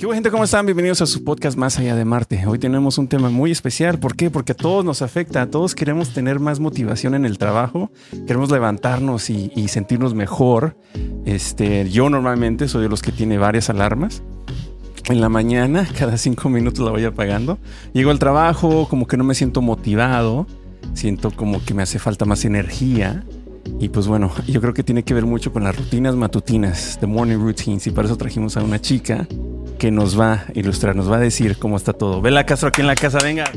¿Qué hubo, gente? ¿Cómo están? Bienvenidos a su podcast Más Allá de Marte. Hoy tenemos un tema muy especial. ¿Por qué? Porque a todos nos afecta. A todos queremos tener más motivación en el trabajo. Queremos levantarnos y, y sentirnos mejor. Este, yo normalmente soy de los que tiene varias alarmas. En la mañana, cada cinco minutos la voy apagando. Llego al trabajo, como que no me siento motivado. Siento como que me hace falta más energía. Y pues bueno, yo creo que tiene que ver mucho con las rutinas matutinas, the morning routines. Y para eso trajimos a una chica que nos va a ilustrar, nos va a decir cómo está todo. Vela Castro aquí en la casa, venga.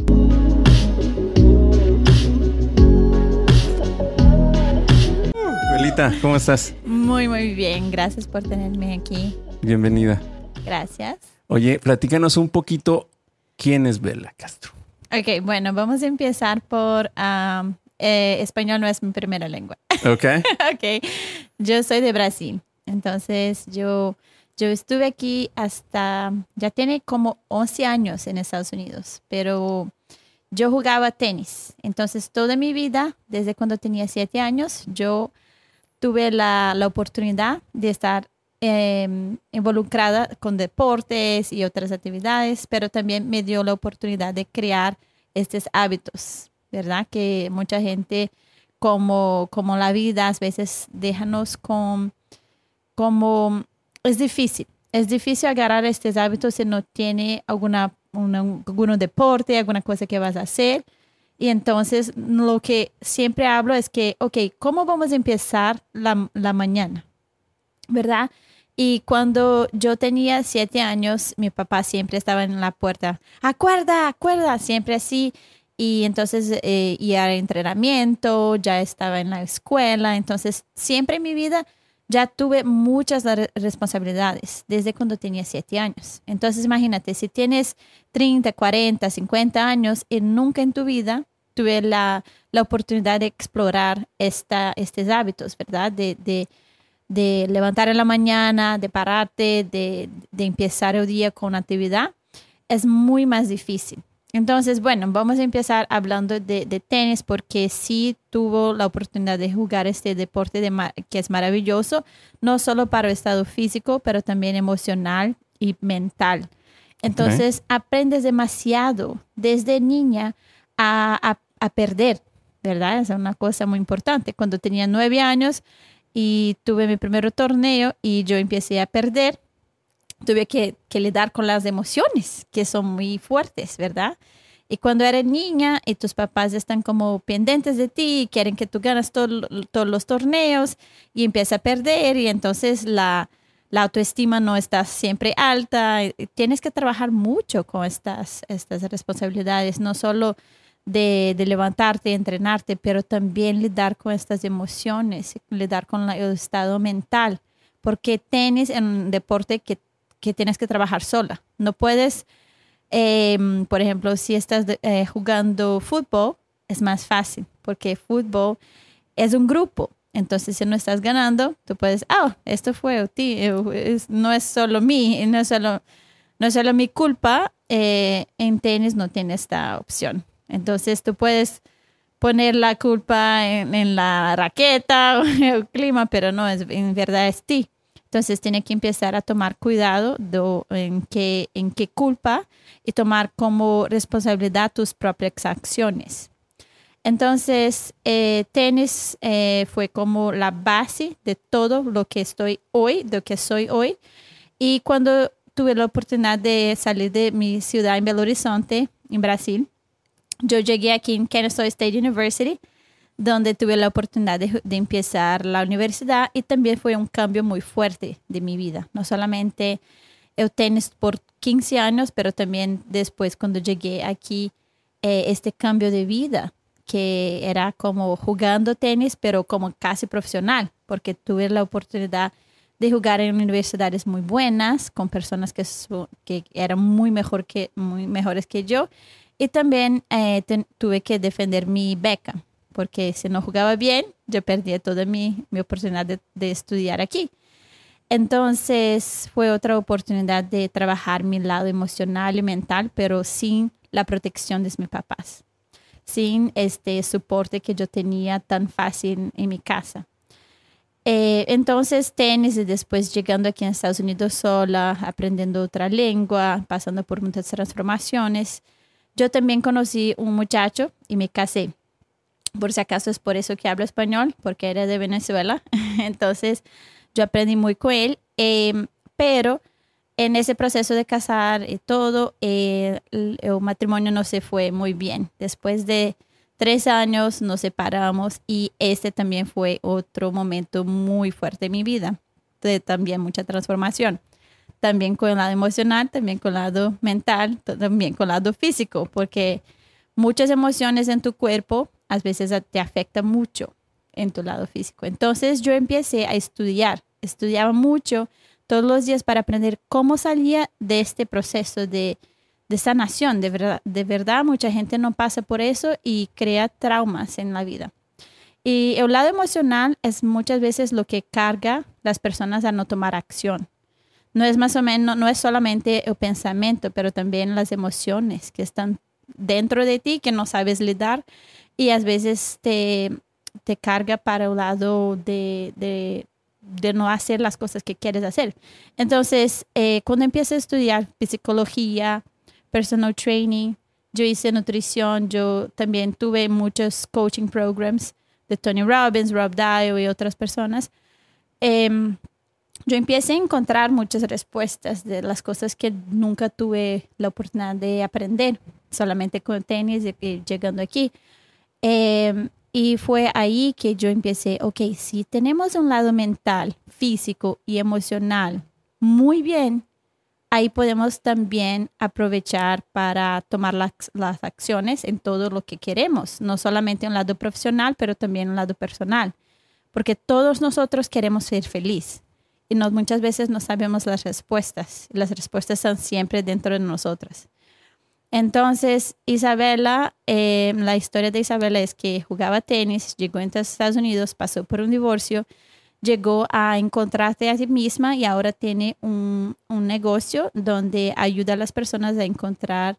Belita, ¿cómo estás? Muy, muy bien. Gracias por tenerme aquí. Bienvenida. Gracias. Oye, platícanos un poquito quién es Bela Castro. Ok, bueno, vamos a empezar por um, eh, español no es mi primera lengua. Ok. ok, yo soy de Brasil. Entonces, yo, yo estuve aquí hasta, ya tiene como 11 años en Estados Unidos, pero yo jugaba tenis. Entonces, toda mi vida, desde cuando tenía 7 años, yo tuve la, la oportunidad de estar eh, involucrada con deportes y otras actividades, pero también me dio la oportunidad de crear estos hábitos, ¿verdad? Que mucha gente, como, como la vida, a veces déjanos con, como, es difícil, es difícil agarrar estos hábitos si no tiene alguna, una, algún deporte, alguna cosa que vas a hacer. Y entonces lo que siempre hablo es que, ok, ¿cómo vamos a empezar la, la mañana? ¿Verdad? Y cuando yo tenía siete años, mi papá siempre estaba en la puerta, acuerda, acuerda, siempre así. Y entonces eh, iba a entrenamiento, ya estaba en la escuela, entonces siempre en mi vida ya tuve muchas re- responsabilidades desde cuando tenía siete años. Entonces imagínate, si tienes 30, 40, 50 años y nunca en tu vida tuve la, la oportunidad de explorar esta, estos hábitos, ¿verdad? De, de, de levantar en la mañana, de pararte, de, de empezar el día con actividad, es muy más difícil. Entonces, bueno, vamos a empezar hablando de, de tenis porque sí tuvo la oportunidad de jugar este deporte de que es maravilloso, no solo para el estado físico, pero también emocional y mental. Entonces, aprendes demasiado desde niña a, a, a perder, ¿verdad? Es una cosa muy importante. Cuando tenía nueve años y tuve mi primer torneo y yo empecé a perder, tuve que, que lidiar con las emociones, que son muy fuertes, ¿verdad? Y cuando eres niña y tus papás están como pendientes de ti quieren que tú ganas todo- todos los torneos y empiezas a perder y entonces la, la autoestima no está siempre alta. y Tienes que trabajar mucho con estas, estas responsabilidades, no solo de, de levantarte, entrenarte, pero también lidiar con estas emociones, lidiar con el estado mental, porque tenis es un deporte que, que tienes que trabajar sola. No puedes, eh, por ejemplo, si estás eh, jugando fútbol, es más fácil, porque fútbol es un grupo. Entonces, si no estás ganando, tú puedes, ah, esto fue ti, no es solo mí, no es solo, no solo mi culpa. eh, en tenis no tienes esta opción. Entonces, tú puedes poner la culpa en, en la raqueta o en el clima, pero no, es, en verdad es ti. Entonces, tiene que empezar a tomar cuidado de, en, qué, en qué culpa y tomar como responsabilidad tus propias acciones. Entonces, eh, tenis eh, fue como la base de todo lo que estoy hoy, de lo que soy hoy. Y cuando tuve la oportunidad de salir de mi ciudad en Belo Horizonte, en Brasil, yo llegué aquí en Kennesaw State University, donde tuve la oportunidad de, de empezar la universidad y también fue un cambio muy fuerte de mi vida. No solamente el tenis por 15 años, pero también después cuando llegué aquí, eh, este cambio de vida que era como jugando tenis, pero como casi profesional, porque tuve la oportunidad de jugar en universidades muy buenas, con personas que, que eran muy, mejor que, muy mejores que yo. Y también eh, tuve que defender mi beca, porque si no jugaba bien, yo perdía toda mi, mi oportunidad de, de estudiar aquí. Entonces fue otra oportunidad de trabajar mi lado emocional y mental, pero sin la protección de mis papás, sin este soporte que yo tenía tan fácil en mi casa. Eh, entonces, tenis y después llegando aquí en Estados Unidos sola, aprendiendo otra lengua, pasando por muchas transformaciones. Yo también conocí un muchacho y me casé. Por si acaso es por eso que hablo español, porque era de Venezuela. Entonces, yo aprendí muy con él. Em, pero en ese proceso de casar y todo, eh, el, el matrimonio no se fue muy bien. Después de tres años nos separamos y este también fue otro momento muy fuerte en mi vida, de también mucha transformación. También con el lado emocional, también con el lado mental, también con el lado físico, porque muchas emociones en tu cuerpo a veces te afectan mucho en tu lado físico. Entonces yo empecé a estudiar, estudiaba mucho todos los días para aprender cómo salía de este proceso de, de sanación. De verdad, de verdad, mucha gente no pasa por eso y crea traumas en la vida. Y el lado emocional es muchas veces lo que carga las personas a no tomar acción. No es más o menos, no es solamente el pensamiento, pero también las emociones que están dentro de ti que no sabes lidar y a veces te, te carga para el lado de, de, de, no hacer las cosas que quieres hacer. Entonces, eh, cuando empiezo a estudiar psicología, personal training, yo hice nutrición, yo también tuve muchos coaching programs de Tony Robbins, Rob Dio y otras personas. Eh, yo empecé a encontrar muchas respuestas de las cosas que nunca tuve la oportunidad de aprender, solamente con tenis y, llegando aquí. Eh, y fue ahí que yo empecé, ok, si tenemos un lado mental, físico y emocional muy bien, ahí podemos también aprovechar para tomar las, las, acciones en todo lo que queremos, no solamente un lado profesional, pero también un lado personal, porque todos nosotros queremos ser feliz y nos, muchas veces no sabemos las respuestas. Las respuestas están siempre dentro de nosotras. Entonces, Isabela, eh, la historia de Isabela es que jugaba tenis, llegó a Estados Unidos, pasó por un divorcio, llegó a encontrarse a sí misma y ahora tiene un, un, negocio donde ayuda a las personas a encontrar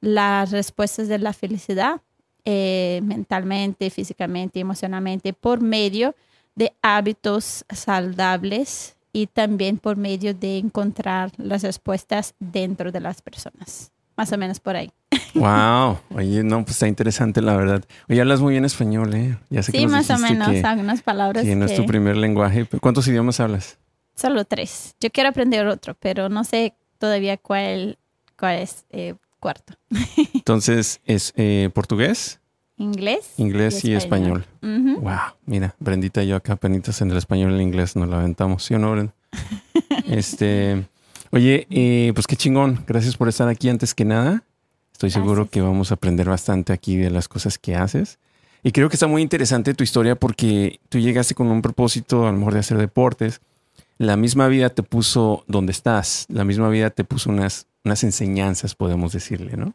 las respuestas de la felicidad eh, mentalmente, físicamente, emocionalmente, por medio de hábitos saludables y también por medio de encontrar las respuestas dentro de las personas. Más o menos por ahí. Wow, oye, no, pues está interesante la verdad. Oye, hablas muy bien español, ¿eh? Ya sé sí, que más o menos, que, algunas palabras. Que no es tu primer lenguaje. ¿Cuántos idiomas hablas? Solo tres. Yo quiero aprender otro, pero no sé todavía cuál, cuál es eh, cuarto. Entonces, ¿es eh, portugués? Inglés. Inglés y, español. Wow, mira, Brendita y yo acá penitas en el español y el inglés nos la aventamos, ¿sí o no, Brenda? este, oye, eh, pues qué chingón. Gracias por estar aquí antes que nada. Estoy seguro que vamos a aprender bastante aquí de las cosas que haces. Y creo que está muy interesante tu historia porque tú llegaste con un propósito, a lo mejor de hacer deportes. La misma vida te puso donde estás. La misma vida te puso unas, unas enseñanzas, podemos decirle, ¿no?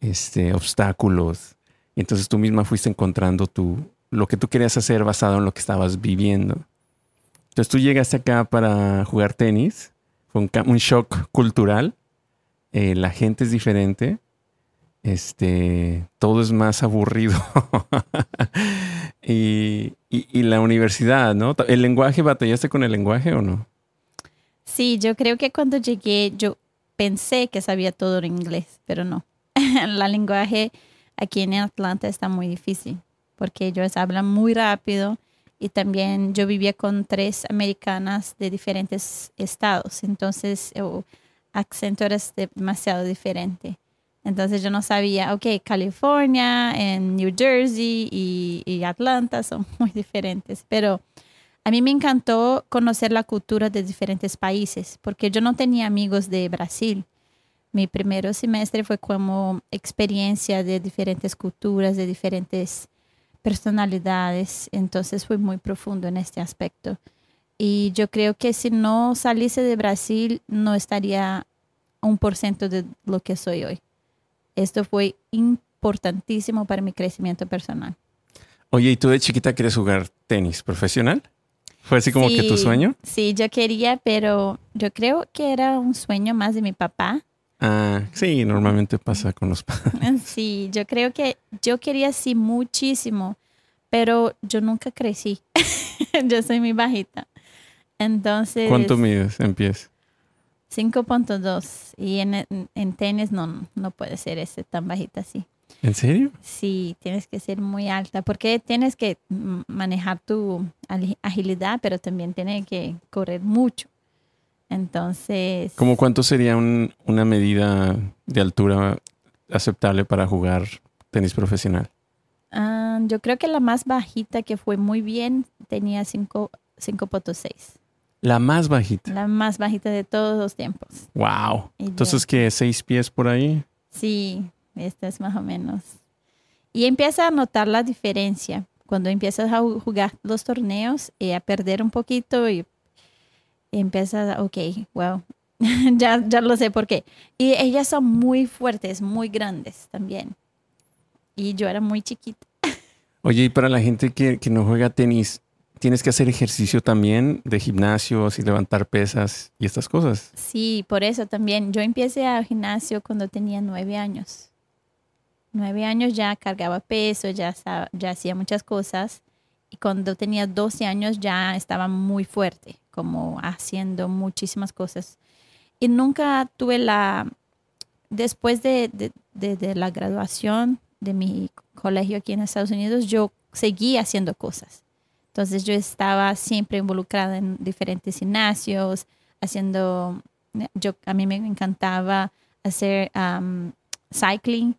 Este, obstáculos. Y entonces tú misma fuiste encontrando tu, lo que tú querías hacer basado en lo que estabas viviendo. Entonces tú llegaste acá para jugar tenis. Fue un, shock cultural. Eh, la gente es diferente este, todo es más aburrido. y, y, la universidad, ¿no? ¿El lenguaje, batallaste con el lenguaje o no? Sí, yo creo que cuando llegué, yo pensé que sabía todo en inglés, pero no. el lenguaje aquí en Atlanta está muy difícil porque ellos hablan muy rápido y también yo vivía con tres americanas de diferentes estados, entonces el acento era demasiado diferente. Entonces yo no sabía, ok, California, en New Jersey y, y, Atlanta son muy diferentes, pero a mí me encantó conocer la cultura de diferentes países, porque yo no tenía amigos de Brasil. Mi primer semestre fue como experiencia de diferentes culturas, de diferentes personalidades, entonces fue muy profundo en este aspecto. Y yo creo que si no saliese de Brasil, no estaría un por ciento de lo que soy hoy. Esto fue importantísimo para mi crecimiento personal. Oye, ¿y tú de chiquita quieres jugar tenis profesional? ¿Fue así como que tu sueño? Sí, yo quería, pero yo creo que era un sueño más de mi papá. Ah, sí, normalmente pasa con los padres. Sí, yo creo que yo quería sí muchísimo, pero yo nunca crecí. yo soy muy bajita. Entonces... ¿Cuánto mides en pies? 5.2 y en, en, tenis no, no puede ser ese tan bajita así. ¿En serio? Sí, tienes que ser muy alta porque tienes que manejar tu agilidad, pero también tienes que correr mucho. Entonces... ¿Cómo cuánto sería una medida de altura aceptable para jugar tenis profesional? Ah, yo creo que la más bajita que fue muy bien tenía 5.6. La más bajita. La más bajita de todos los tiempos. Wow. Entonces, ¿qué? ¿Seis pies por ahí? Sí, esta es más o menos. Y empieza a notar la diferencia cuando empiezas a jugar los torneos y a perder un poquito y empiezas, ok, wow, ya, ya lo sé por qué. Y ellas son muy fuertes, muy grandes también. Y yo era muy chiquita. Oye, y para la gente que, que no juega tenis, ¿tienes que hacer ejercicio también de gimnasio, y levantar pesas y estas cosas? Sí, por eso también. Yo empecé a gimnasio cuando tenía nueve años. Nueve años ya cargaba peso, ya, ya hacía muchas cosas. Y cuando tenía 12 años ya estaba muy fuerte, como haciendo muchísimas cosas y nunca tuve la, después de, la graduación de mi colegio aquí en Estados Unidos, yo seguí haciendo cosas. Entonces yo estaba siempre involucrada en diferentes gimnasios, haciendo, yo, a mí me encantaba hacer um, cycling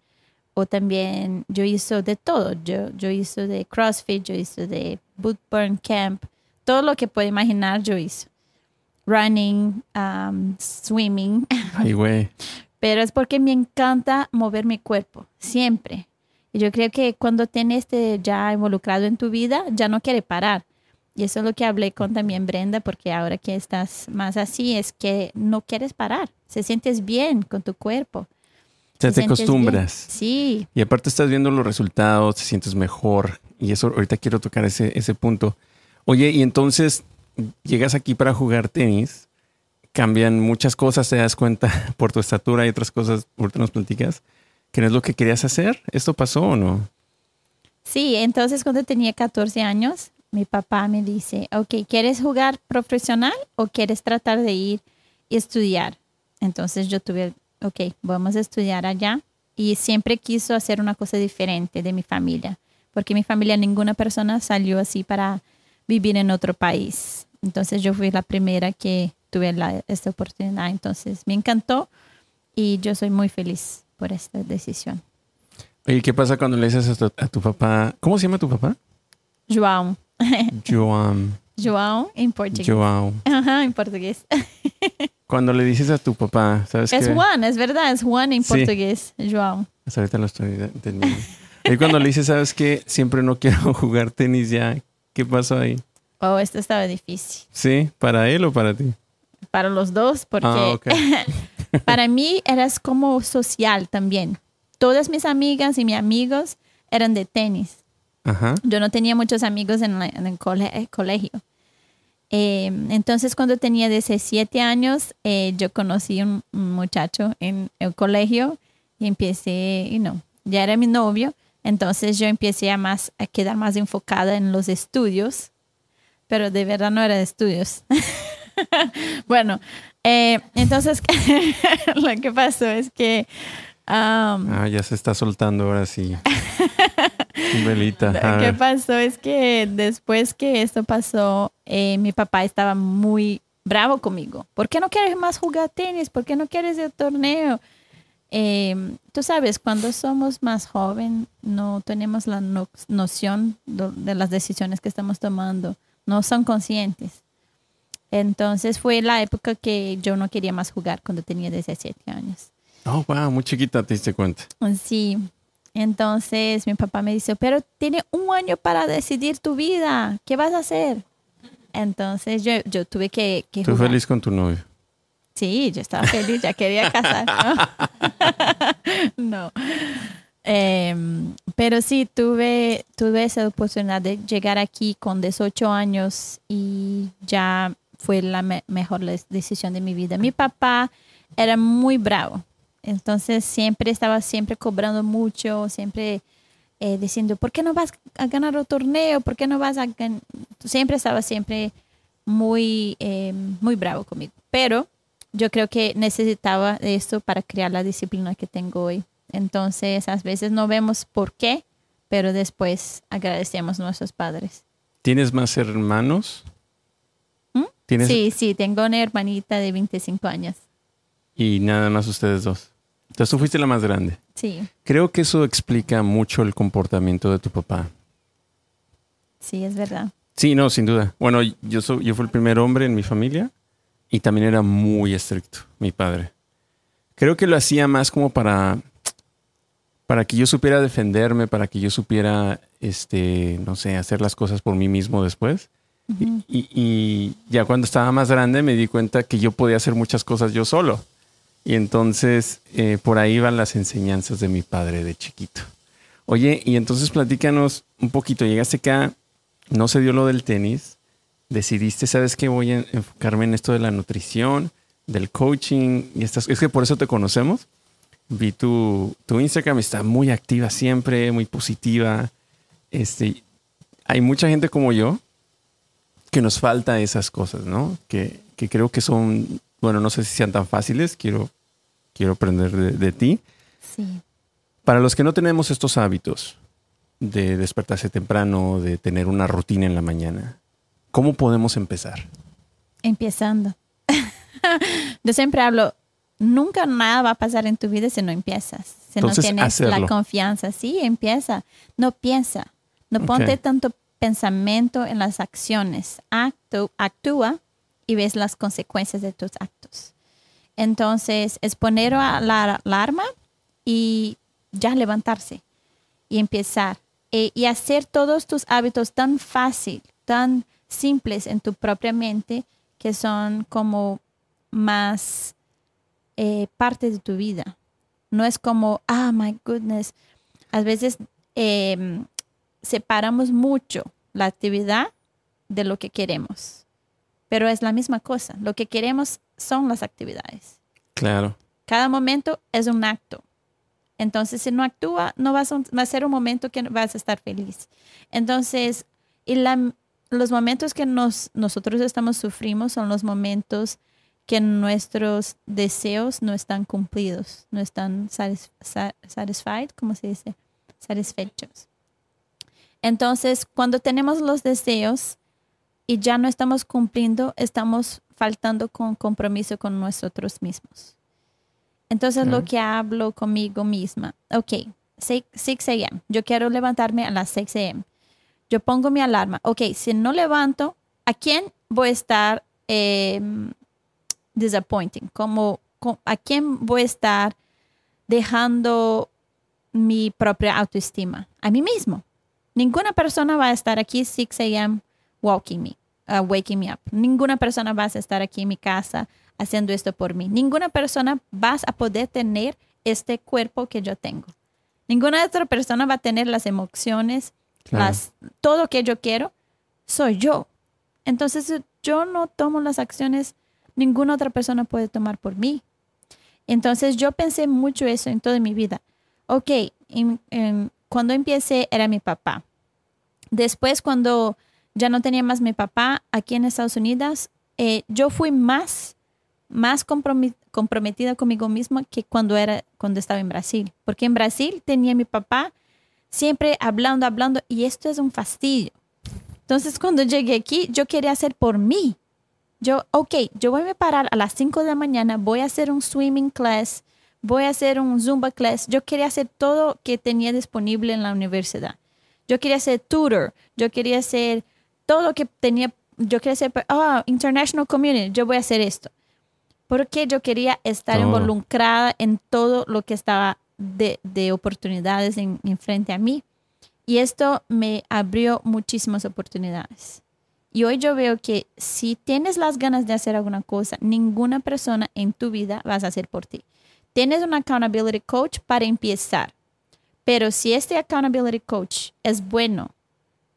o también yo hice de todo. Yo, yo hice de CrossFit, yo hice de Boot Burn Camp, todo lo que puede imaginar yo hice running, um, swimming. Ay, güey. Pero es porque me encanta mover mi cuerpo, siempre. Y yo creo que cuando tienes este ya involucrado en tu vida, ya no quiere parar. Y eso es lo que hablé con también Brenda, porque ahora que estás más así, es que no quieres parar. Se sientes bien con tu cuerpo. te acostumbras. Sí. Y aparte estás viendo los resultados, te sientes mejor. Y eso ahorita quiero tocar ese, ese punto. Oye, y entonces llegas aquí para jugar tenis, cambian muchas cosas, te das cuenta por tu estatura y otras cosas, ahorita nos platicas, que no es lo que querías hacer. ¿Esto pasó o no? Sí, entonces cuando tenía 14 años, mi papá me dice, ok, ¿quieres jugar profesional o quieres tratar de ir y estudiar? Entonces yo tuve, ok, vamos a estudiar allá. Y siempre quiso hacer una cosa diferente de mi familia, porque mi familia, ninguna persona salió así para vivir en otro país. Entonces yo fui la primera que tuve esta oportunidad. Entonces me encantó y yo soy muy feliz por esta decisión. ¿Y qué pasa cuando le dices a tu, papá? ¿Cómo se llama tu papá? João. João. João en portugués. João. Ajá, en portugués. cuando le dices a tu papá, ¿sabes Es Juan, es verdad, es Juan en portugués. João. Hasta ahorita lo estoy entendiendo. y cuando le dices, ¿sabes qué? Siempre no quiero jugar tenis ya. ¿Qué pasó ahí? Oh, esto estaba difícil. Sí, ¿para él o para ti? Para los dos, porque ah, para mí eras como social también. Todas mis amigas y mis amigos eran de tenis. Ajá. Yo no tenía muchos amigos en, el colegio. Em, entonces, cuando tenía 17 años, eh, yo conocí un, un muchacho en el colegio y empecé, y no, ya era mi novio entonces yo empecé a, más, a quedar más enfocada en los estudios, pero de verdad no era de estudios. bueno, eh, entonces lo que pasó es que... Um, ah, ya se está soltando ahora sí. Velita. Lo que pasó es que después que esto pasó, eh, mi papá estaba muy bravo conmigo. ¿Por qué no quieres más jugar tenis? ¿Por qué no quieres el torneo? Eh, tú sabes, cuando somos más joven no tenemos la noción de las decisiones que estamos tomando, no son conscientes. Entonces fue la época que yo no quería más jugar cuando tenía 17 años. Oh, wow, muy chiquita, te diste cuenta. Sí. Entonces mi papá me dice, pero tiene un año para decidir tu vida, ¿qué vas a hacer? Entonces yo, yo tuve que, que Estoy feliz con tu novio. Sí, yo estaba feliz, ya quería casar. No. Em, pero sí, tuve, tuve esa oportunidad de llegar aquí con 18 años y ya fue la mejor decisión de mi vida. Mi papá era muy bravo, entonces siempre estaba siempre cobrando mucho, siempre eh, diciendo, ¿por qué no vas a ganar un torneo? ¿Por qué no vas a ganar? Siempre estaba siempre muy, eh, muy bravo conmigo. Pero yo creo que necesitaba esto para crear la disciplina que tengo hoy. Entonces, a veces no vemos por qué, pero después agradecemos a nuestros padres. ¿Tienes más hermanos? ¿Mm? Sí, sí, tengo una hermanita de 25 años. Y nada más ustedes dos. Entonces tú fuiste la más grande. Sí. Creo que eso explica mucho el comportamiento de tu papá. Sí, es verdad. Sí, no, sin duda. Bueno, yo, soy, yo fui el primer hombre en mi familia y también era muy estricto, mi padre. Creo que lo hacía más como para, para que yo supiera defenderme, para que yo supiera, este, no sé, hacer las cosas por mí mismo después. y, ya cuando estaba más grande me di cuenta que yo podía hacer muchas cosas yo solo. Y entonces eh, por ahí van las enseñanzas de mi padre de chiquito. Oye, y entonces platícanos un poquito. Llegaste acá, no se dio lo del tenis, decidiste, ¿sabes qué? Voy a enfocarme en esto de la nutrición, del coaching y estas. Es que por eso te conocemos. Vi tu, tu Instagram, está muy activa siempre, muy positiva. Este, hay mucha gente como yo que nos falta esas cosas, ¿no? Que, que creo que son, bueno, no sé si sean tan fáciles, quiero, quiero aprender de, de ti. Sí. Para los que no tenemos estos hábitos de despertarse temprano, de tener una rutina en la mañana, ¿Cómo podemos empezar? Empezando. Yo siempre hablo, nunca nada va a pasar en tu vida si no empiezas, si no tienes la confianza. Sí, empieza. No piensa. No ponte tanto pensamiento en las acciones. actúa y ves las consecuencias de tus actos. Entonces, es poner la alarma y ya levantarse y empezar. E, y hacer todos tus hábitos tan fácil, tan simples en tu propia mente que son como más eh, parte de tu vida. No es como, ah, my goodness. A veces em, separamos mucho la actividad de lo que queremos, pero es la misma cosa. Lo que queremos son las actividades. Claro. Cada momento es un acto. Entonces, si no actúa, no vas a, va a ser un momento que vas a estar feliz. Entonces, y la, los momentos que nos, nosotros estamos sufrimos son los momentos que nuestros deseos no están cumplidos, no están satisfied, ¿cómo se dice? Satisfechos. Entonces, cuando tenemos los deseos y ya no estamos cumpliendo, estamos faltando con compromiso con nosotros mismos. Entonces, lo que hablo conmigo misma, ok, 6, 6 a.m., yo quiero levantarme a las 6 a.m yo pongo mi alarma. Ok, si no levanto, ¿a quién voy a estar em, disappointing? Como, ¿A quién voy a estar dejando mi propia autoestima? A mí mismo. Ninguna persona va a estar aquí 6 a.m. walking me, uh, waking me up. Ninguna persona va a estar aquí en mi casa haciendo esto por mí. Ninguna persona va a poder tener este cuerpo que yo tengo. Ninguna otra persona va a tener las emociones, las, todo que yo quiero, soy yo. Entonces, yo no tomo las acciones, ninguna otra persona puede tomar por mí. Entonces, yo pensé mucho eso en toda mi vida. Ok, cuando empecé era mi papá. Después, cuando ya no tenía más mi papá aquí en Estados Unidos, eh, yo fui más, más comprometida conmigo misma que cuando, era, cuando estaba en Brasil. Porque en Brasil tenía mi papá siempre hablando, hablando, y esto es un fastidio. Entonces, cuando llegué aquí, yo quería hacer por mí. Yo, ok, yo voy a parar a las 5 de la mañana, voy a hacer un swimming class, voy a hacer un zumba class. Yo quería hacer todo que tenía disponible en la universidad. Yo quería ser tutor, yo quería hacer todo lo que tenía, yo quería ser, oh, international community, yo voy a hacer esto. Porque yo quería estar involucrada en todo lo que estaba de, oportunidades en, frente a mí. Y esto me abrió muchísimas oportunidades. Y hoy yo veo que si tienes las ganas de hacer alguna cosa, ninguna persona en tu vida vas a hacer por ti. Tienes un accountability coach para empezar. Pero si este accountability coach es bueno,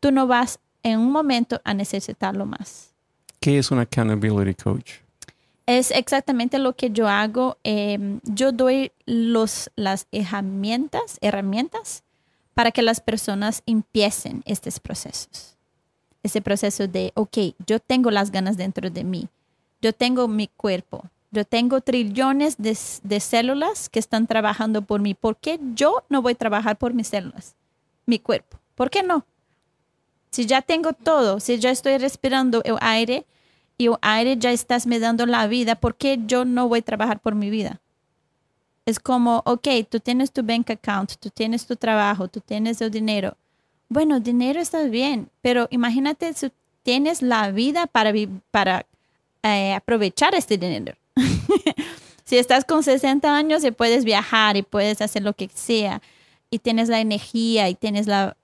tú no vas en un momento a necesitarlo más. ¿Qué es un accountability coach? Es exactamente lo que yo hago. Em, yo doy los, las herramientas, herramientas para que las personas empiecen estos procesos. Ese proceso de, ok, yo tengo las ganas dentro de mí, yo tengo mi cuerpo, yo tengo trillones de, de, células que están trabajando por mí. ¿Por qué yo no voy a trabajar por mis células? Mi cuerpo. ¿Por qué no? Si ya tengo todo, si ya estoy respirando el aire y el aire ya estás me dando la vida, ¿por qué yo no voy a trabajar por mi vida? Es como, ok, tú tienes tu bank account, tú tienes tu trabajo, tú tienes el dinero. Bueno, dinero está bien, pero imagínate si tienes la vida para, para eh, aprovechar este dinero. si estás con 60 años y puedes viajar y puedes hacer lo que sea y tienes la energía y tienes la,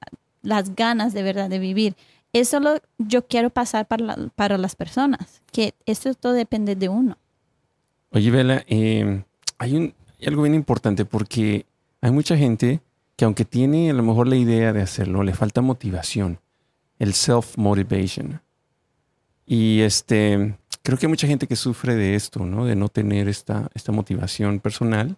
las ganas de verdad de vivir. Eso lo yo quiero pasar para, para las personas, que esto todo depende de uno. Oye, Vela, eh, hay, un, algo bien importante porque hay mucha gente que aunque tiene a lo mejor la idea de hacerlo, le falta motivación, el self-motivation. Y este, creo que hay mucha gente que sufre de esto, ¿no? De no tener esta, esta motivación personal.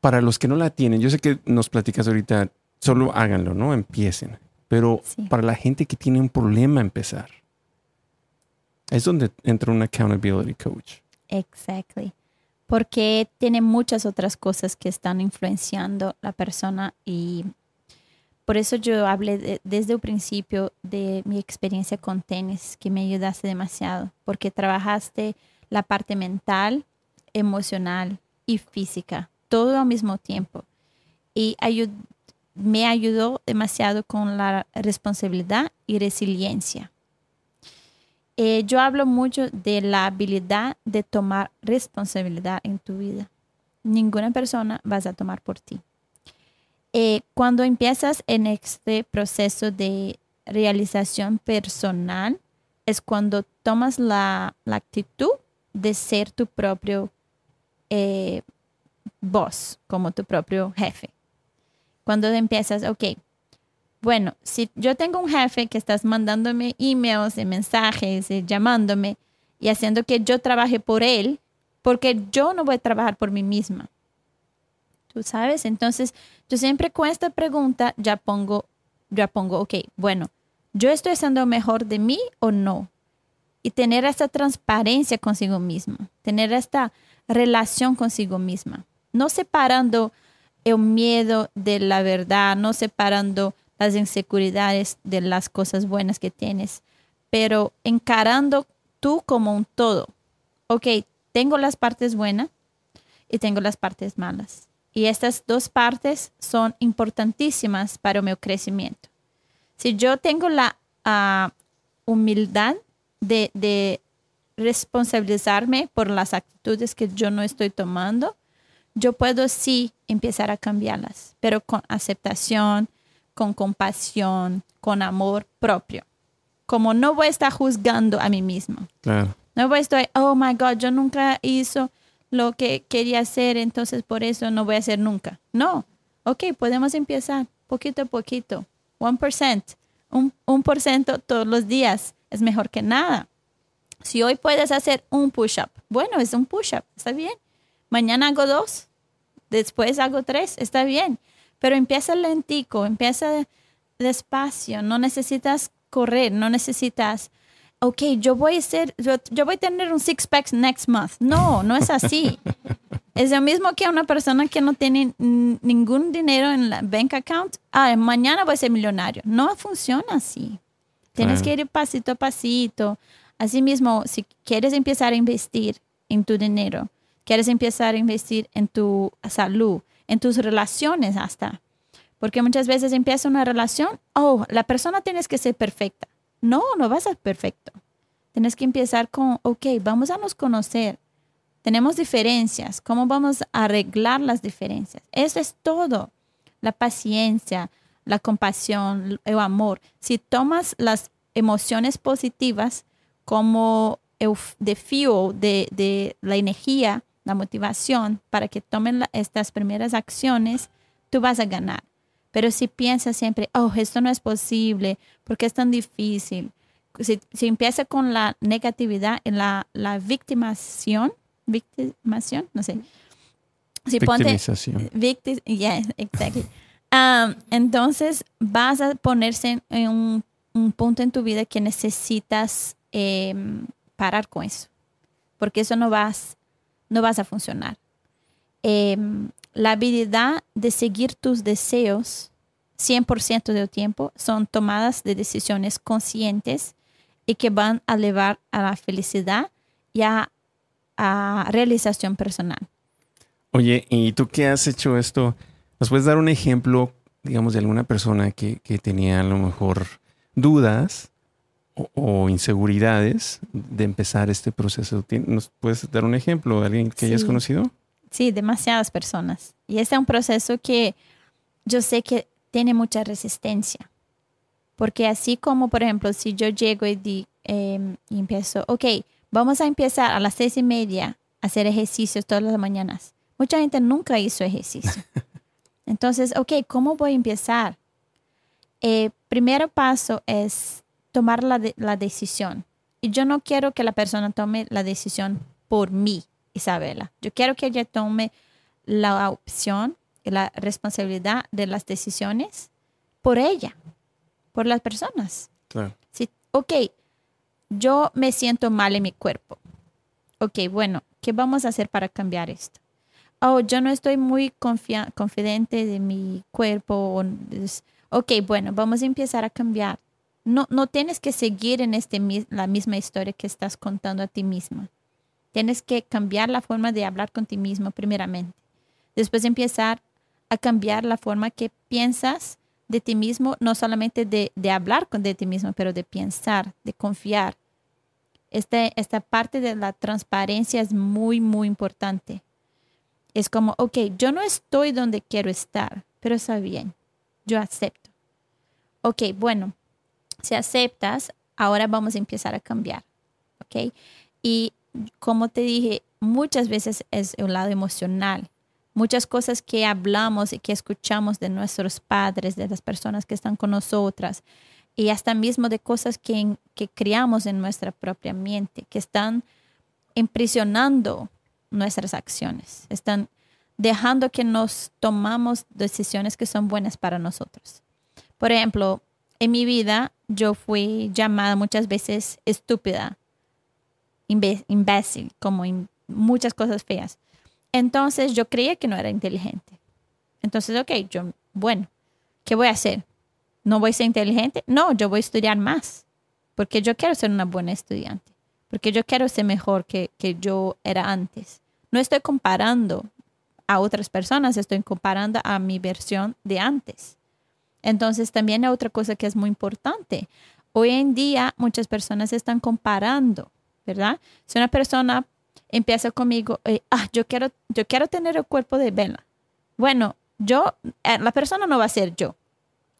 Para los que no la tienen, yo sé que nos platicas ahorita, solo háganlo, ¿no? Empiecen. Pero para la gente que tiene un problema empezar, es donde entra un accountability coach. Exactly. Porque tiene muchas otras cosas que están influenciando la persona y por eso yo hablé desde el principio de mi experiencia con tenis, que me ayudaste demasiado, porque trabajaste la parte mental, emocional y física, todo al mismo tiempo. Y me ayudó demasiado con la responsabilidad y resiliencia. Eh, yo hablo mucho de la habilidad de tomar responsabilidad en tu vida. Ninguna persona vas a tomar por ti. Eh, cuando empiezas en este proceso de realización personal, es cuando tomas la, actitud de ser tu propio eh, boss, como tu propio jefe. Cuando empiezas, ok, bueno, si yo tengo un jefe que estás mandándome emails mensajes y llamándome y haciendo que yo trabaje por él, porque yo no voy a trabajar por mí misma. ¿Tú sabes? Entonces, yo siempre con esta pregunta ya pongo, ya pongo, ok, bueno, ¿yo estoy haciendo mejor de mí o no? Y tener esta transparencia consigo mismo, tener esta relación consigo misma, no separando el miedo de la verdad, no separando las inseguridades de las cosas buenas que tienes, pero encarando tú como un todo. Ok, tengo las partes buenas y tengo las partes malas. Y estas dos partes son importantísimas para mi crecimiento. Si yo tengo la ah, humildad de, de responsabilizarme por las actitudes que yo no estoy tomando, yo puedo sí empezar a cambiarlas, pero con aceptación, con compasión, con amor propio. Como no voy a estar juzgando a mí mismo. No voy a estar, oh my God, yo nunca hizo lo que quería hacer, entonces por eso no voy a hacer nunca. No, ok, podemos empezar poquito a poquito, 1%, un, un por ciento todos los días es mejor que nada. Si hoy puedes hacer un push-up, bueno, es un push-up, está bien. Mañana hago dos, después hago tres, está bien. Pero empieza lentico, empieza despacio, no necesitas correr, no necesitas ok, yo voy a ser, yo, voy a tener un six pack next month. No, no es así. es lo mismo que una persona que no tiene ningún dinero en la bank account. Ah, mañana voy a ser millonario. No funciona así. Tienes que ir pasito a pasito. Asimismo, si quieres empezar a investir en tu dinero, quieres empezar a investir en tu salud, en tus relaciones hasta. Porque muchas veces empieza una relación, oh, la persona tienes que ser perfecta. No, no va a ser perfecto. Tienes que empezar con, ok, vamos a nos conocer. Tenemos diferencias. ¿Cómo vamos a arreglar las diferencias? Eso es todo. La paciencia, la compasión, el amor. Si tomas las emociones positivas como de fuel, de, de la energía, la motivación para que tomen estas primeras acciones, tú vas a ganar. Pero si piensas siempre, oh, esto no es posible, porque es tan difícil? Si, empieza con la negatividad, en la, la victimación, victimación, no sé, Si ponte, Victimización. victi- yeah, exactly. Um, entonces vas a ponerse en un, un punto en tu vida que necesitas em, parar con eso, porque eso no vas, no vas a funcionar. Em, la habilidad de seguir tus deseos 100% del tiempo son tomadas de decisiones conscientes y que van a llevar a la felicidad y a, a realización personal. Oye, ¿y tú qué has hecho esto? ¿Nos puedes dar un ejemplo, digamos, de alguna persona que, que tenía a lo mejor dudas o, o inseguridades de empezar este proceso? ¿Tien- ¿Nos puedes dar un ejemplo de alguien que hayas Sí. conocido? Sí, demasiadas personas. Y este es un proceso que yo sé que tiene mucha resistencia. Porque así como, por ejemplo, si yo llego y, di- em, y empiezo, ok, vamos a empezar a las seis y media a hacer ejercicios todas las mañanas. Mucha gente nunca hizo ejercicio. Entonces, ok, ¿cómo voy a empezar? Eh, primer paso es tomar la, de- la decisión. Y yo no quiero que la persona tome la decisión por mí, Isabela. Yo quiero que ella tome la opción y la responsabilidad de las decisiones por ella, por las personas. Claro. Si, ok, yo me siento mal en mi cuerpo. Ok, bueno, ¿qué vamos a hacer para cambiar esto? Oh, yo no estoy muy confidente de mi cuerpo. Ok, bueno, vamos a empezar a cambiar. No, no tienes que seguir en este, la misma historia que estás contando a ti misma. Tienes que cambiar la forma de hablar con ti mismo primeramente. Después empezar a cambiar la forma que piensas de ti mismo, no solamente de, de hablar con de ti mismo, pero de pensar, de confiar. Este, esta parte de la transparencia es muy, muy importante. Es como, ok, yo no estoy donde quiero estar, pero está bien, yo acepto. Ok, bueno, si aceptas, ahora vamos a empezar a cambiar. Ok, y como te dije, muchas veces es el lado emocional muchas cosas que hablamos y que escuchamos de nuestros padres, de las personas que están con nosotras, y hasta mismo de cosas que, que criamos en nuestra propia mente, que están imprisionando nuestras acciones, están dejando que nos tomamos decisiones que son buenas para nosotros. Por ejemplo, en mi vida yo fui llamada muchas veces estúpida, imbécil, como muchas cosas feas. Entonces yo creía que no era inteligente. Entonces, ok, yo, bueno, ¿qué voy a hacer? ¿No voy a ser inteligente? No, yo voy a estudiar más, porque yo quiero ser una buena estudiante, porque yo quiero ser mejor que, que yo era antes. No estoy comparando a otras personas, estoy comparando a mi versión de antes. Entonces, también hay otra cosa que es muy importante. Hoy en día muchas personas están comparando, ¿verdad? Si una persona empieza conmigo, eh, ah, yo quiero, yo quiero tener el cuerpo de Bella. Bueno, yo, eh, la persona no va a ser yo.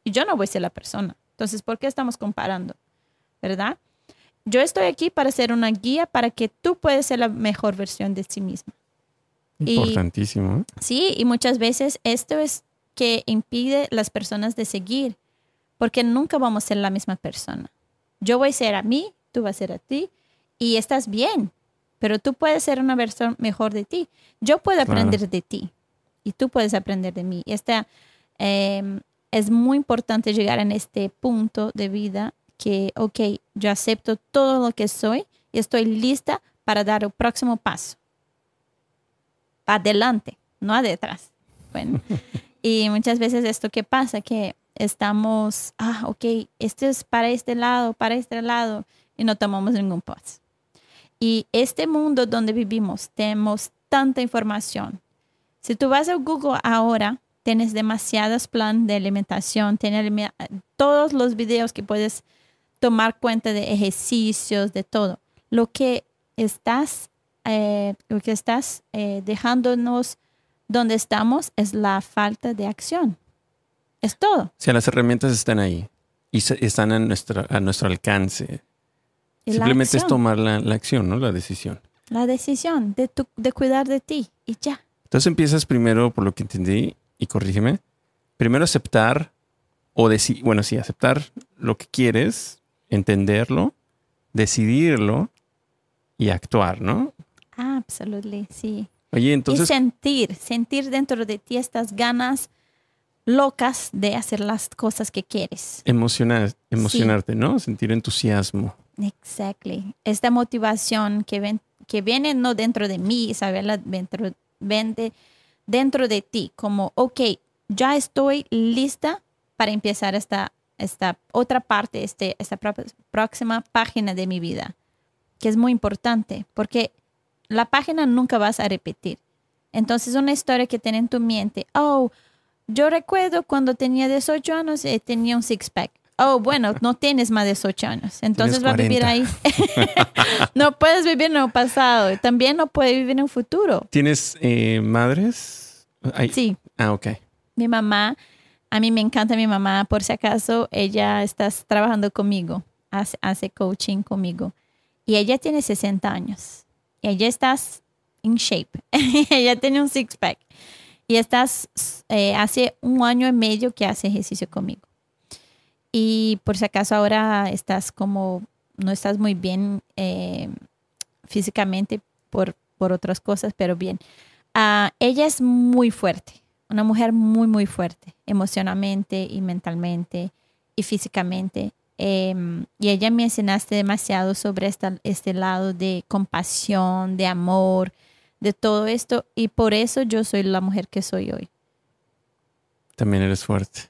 Y yo no voy a ser la persona. Entonces, ¿por qué estamos comparando? ¿Verdad? Yo estoy aquí para ser una guía para que tú puedas ser la mejor versión de sí misma. Importantísimo. ¿eh? Sí, y muchas veces esto es que impide las personas de seguir, porque nunca vamos a ser la misma persona. Yo voy a ser a mí, tú vas a ser a ti, y estás bien, pero tú puedes ser una versión mejor de ti. Yo puedo Claro. aprender de ti y tú puedes aprender de mí. Esta, eh, es muy importante llegar en este punto de vida que, ok, yo acepto todo lo que soy y estoy lista para dar el próximo paso. Adelante, no atrás. Bueno, y muchas veces esto que pasa, que estamos, ah, ok, esto es para este lado, para este lado, y no tomamos ningún paso. Y este mundo donde vivimos, tenemos tanta información. Si tú vas a Google ahora, tienes demasiados planes de alimentación, tienes todos los videos que puedes tomar cuenta de ejercicios, de todo. Lo que estás, eh, lo que estás eh, dejándonos donde estamos es la falta de acción. Es todo. O sea, las herramientas están ahí y se- están a nuestro, a nuestro alcance. Simplemente es tomar la, la acción, ¿no? La decisión. la decisión de, tu- de cuidar de ti y ya. Entonces empiezas primero, por lo que entendí, y corrígeme, primero aceptar o decir, bueno, sí, aceptar lo que quieres, entenderlo, decidirlo y actuar, ¿no? Absolutely, sí. Oye, entonces... Y sentir, sentir dentro de ti estas ganas locas de hacer las cosas que quieres. Emocionar, emocionarte, ¿no? Sentir entusiasmo. Exactly. Esta motivación que, ven, que viene no dentro de mí, Isabela, dentro, vende dentro de ti, como, ok, ya estoy lista para empezar esta, esta otra parte, este, esta próxima página de mi vida, que es muy importante, porque la página nunca vas a repetir. Entonces, una historia que tiene en tu mente, oh, yo recuerdo cuando tenía 18 años, eh, tenía un six-pack. Oh, bueno, no tienes más de 18 años. Entonces va a vivir ahí. no puedes vivir en el pasado. También no puedes vivir en el futuro. ¿Tienes eh, madres? Sí. Ah, ok. Mi mamá, a mí me encanta mi mamá. Por si acaso, ella está trabajando conmigo. Hace, hace coaching conmigo. Y ella tiene 60 años. Y ella está en shape. ella tiene un six-pack y estás eh, hace un año y medio que hace ejercicio conmigo. Y por si acaso ahora estás como, no estás muy bien eh, físicamente por, por otras cosas, pero bien. Ah, ella es muy fuerte, una mujer muy, muy fuerte, emocionalmente y mentalmente y físicamente. Em, y ella me enseñaste demasiado sobre esta, este lado de compasión, de amor, de todo esto y por eso yo soy la mujer que soy hoy. También eres fuerte.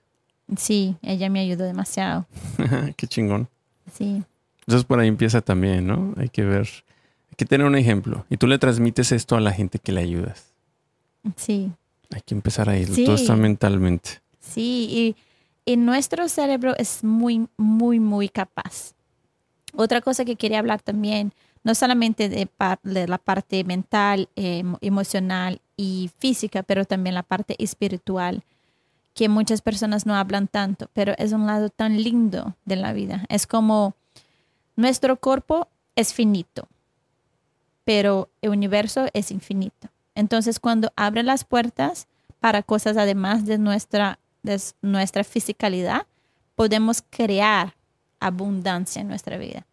Sí, ella me ayudó demasiado. Qué chingón. Sí. Entonces por ahí empieza también, ¿no? Hay que ver, hay que tener un ejemplo. Y tú le transmites esto a la gente que le ayudas. Sí. Hay que empezar ahí, todo está mentalmente. Sí, y, y nuestro cerebro es muy, muy, muy capaz. Otra cosa que quería hablar también no solamente de, la parte mental, em, emocional y física, pero también la parte espiritual, que muchas personas no hablan tanto, pero es un lado tan lindo de la vida. Es como nuestro cuerpo es finito, pero el universo es infinito. Entonces, cuando abre las puertas para cosas además de nuestra, de nuestra fisicalidad, podemos crear abundancia en nuestra vida.